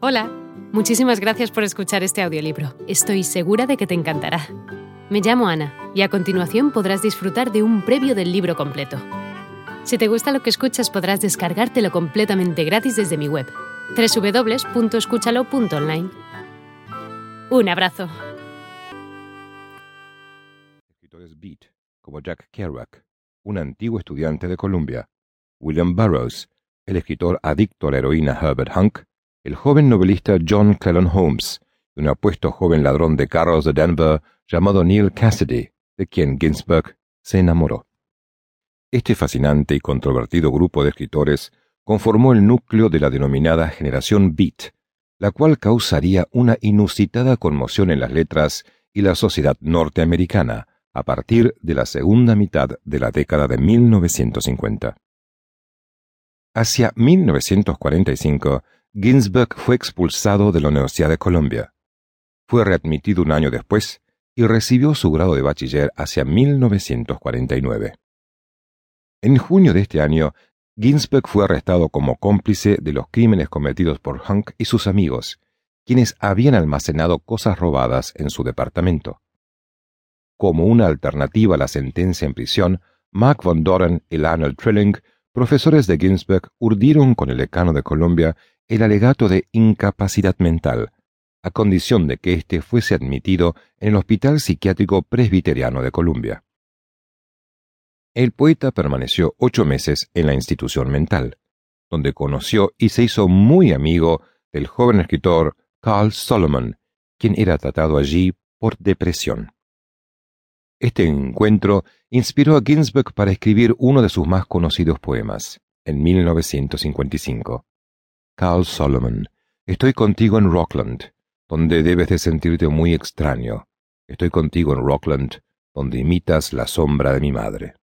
Hola, muchísimas gracias por escuchar este audiolibro. Estoy segura de que te encantará. Me llamo Ana y a continuación podrás disfrutar de un previo del libro completo. Si te gusta lo que escuchas podrás descargártelo completamente gratis desde mi web, www.escúchalo.online. Un abrazo. Escritores Beat, como Jack Kerouac, un antiguo estudiante de Columbia, William Burroughs, el escritor adicto a la heroína Herbert Hunk, el joven novelista John Clellon Holmes y un apuesto joven ladrón de carros de Denver llamado Neil Cassidy, de quien Ginsberg se enamoró. Este fascinante y controvertido grupo de escritores conformó el núcleo de la denominada generación Beat, la cual causaría una inusitada conmoción en las letras y la sociedad norteamericana a partir de la segunda mitad de la década de 1950. Hacia 1945, Ginsberg fue expulsado de la Universidad de Columbia. Fue readmitido un año después y recibió su grado de bachiller hacia 1949. En junio de este año, Ginsberg fue arrestado como cómplice de los crímenes cometidos por Hunk y sus amigos, quienes habían almacenado cosas robadas en su departamento. Como una alternativa a la sentencia en prisión, Mark von Doren y Lionel Trilling, profesores de Ginsberg, urdieron con el decano de Columbia el alegato de incapacidad mental, a condición de que éste fuese admitido en el Hospital Psiquiátrico Presbiteriano de Columbia. El poeta permaneció ocho meses en la institución mental, donde conoció y se hizo muy amigo del joven escritor Carl Solomon, quien era tratado allí por depresión. Este encuentro inspiró a Ginsberg para escribir uno de sus más conocidos poemas, en 1955. Carl Solomon, estoy contigo en Rockland, donde debes de sentirte muy extraño. Estoy contigo en Rockland, donde imitas la sombra de mi madre.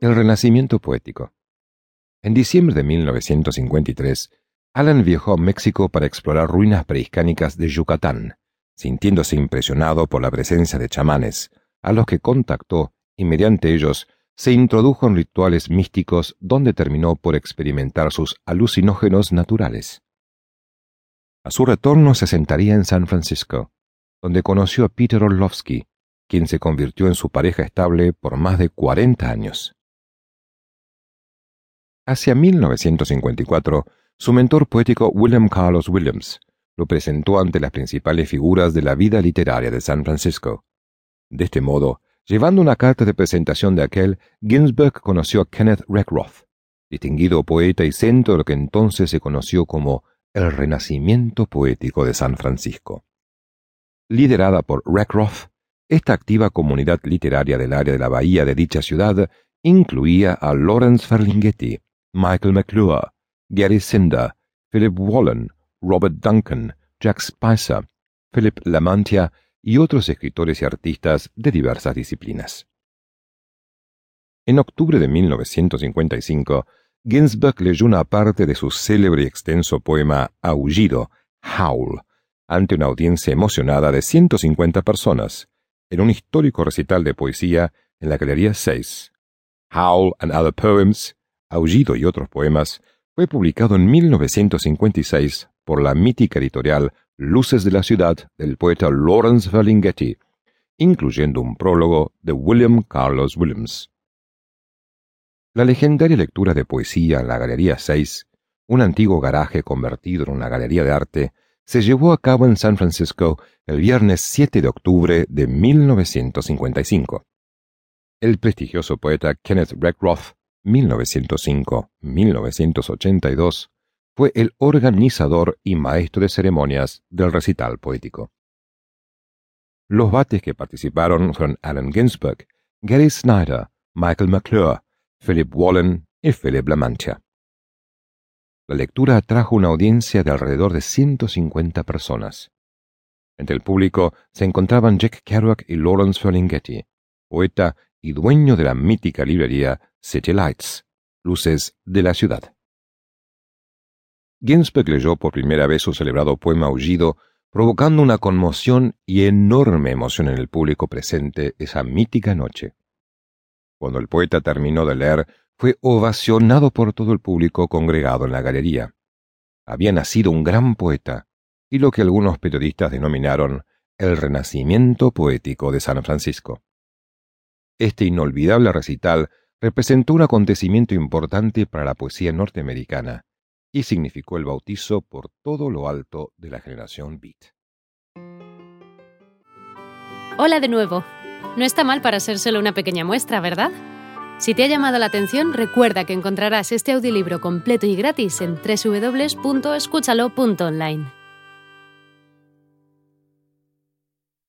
El Renacimiento Poético. En diciembre de 1953, Alan viajó a México para explorar ruinas prehispánicas de Yucatán, sintiéndose impresionado por la presencia de chamanes, a los que contactó y mediante ellos se introdujo en rituales místicos donde terminó por experimentar sus alucinógenos naturales. A su retorno se sentaría en San Francisco, donde conoció a Peter Orlovsky, quien se convirtió en su pareja estable por más de 40 años. Hacia 1954, su mentor poético William Carlos Williams lo presentó ante las principales figuras de la vida literaria de San Francisco. De este modo, Llevando una carta de presentación de aquel, Ginsberg conoció a Kenneth Reckroth, distinguido poeta y centro de lo que entonces se conoció como el Renacimiento Poético de San Francisco. Liderada por Reckroth, esta activa comunidad literaria del área de la bahía de dicha ciudad incluía a Lawrence Ferlinghetti, Michael McClure, Gary Cinder, Philip Wallen, Robert Duncan, Jack Spicer, Philip Lamantia y otros escritores y artistas de diversas disciplinas. En octubre de 1955, Ginsberg leyó una parte de su célebre y extenso poema Aullido, Howl, ante una audiencia emocionada de 150 personas, en un histórico recital de poesía en la Galería 6. Howl and Other Poems, Aullido y otros poemas, fue publicado en 1956 por la mítica editorial Luces de la ciudad del poeta Lawrence Ferlinghetti, incluyendo un prólogo de William Carlos Williams. La legendaria lectura de poesía en la Galería 6, un antiguo garaje convertido en una galería de arte, se llevó a cabo en San Francisco el viernes 7 de octubre de 1955. El prestigioso poeta Kenneth Reckroth, 1905-1982, fue el organizador y maestro de ceremonias del recital poético. Los bates que participaron fueron Allen Ginsberg, Gary Snyder, Michael McClure, Philip Wallen y Philip Lamantia. La lectura atrajo una audiencia de alrededor de 150 personas. Entre el público se encontraban Jack Kerouac y Lawrence Ferlinghetti, poeta y dueño de la mítica librería City Lights, Luces de la Ciudad. Ginsberg leyó por primera vez su celebrado poema Aullido, provocando una conmoción y enorme emoción en el público presente esa mítica noche. Cuando el poeta terminó de leer, fue ovacionado por todo el público congregado en la galería. Había nacido un gran poeta, y lo que algunos periodistas denominaron el renacimiento poético de San Francisco. Este inolvidable recital representó un acontecimiento importante para la poesía norteamericana y significó el bautizo por todo lo alto de la generación Beat. Hola de nuevo. No está mal para ser solo una pequeña muestra, ¿verdad? Si te ha llamado la atención, recuerda que encontrarás este audiolibro completo y gratis en www.escúchalo.online.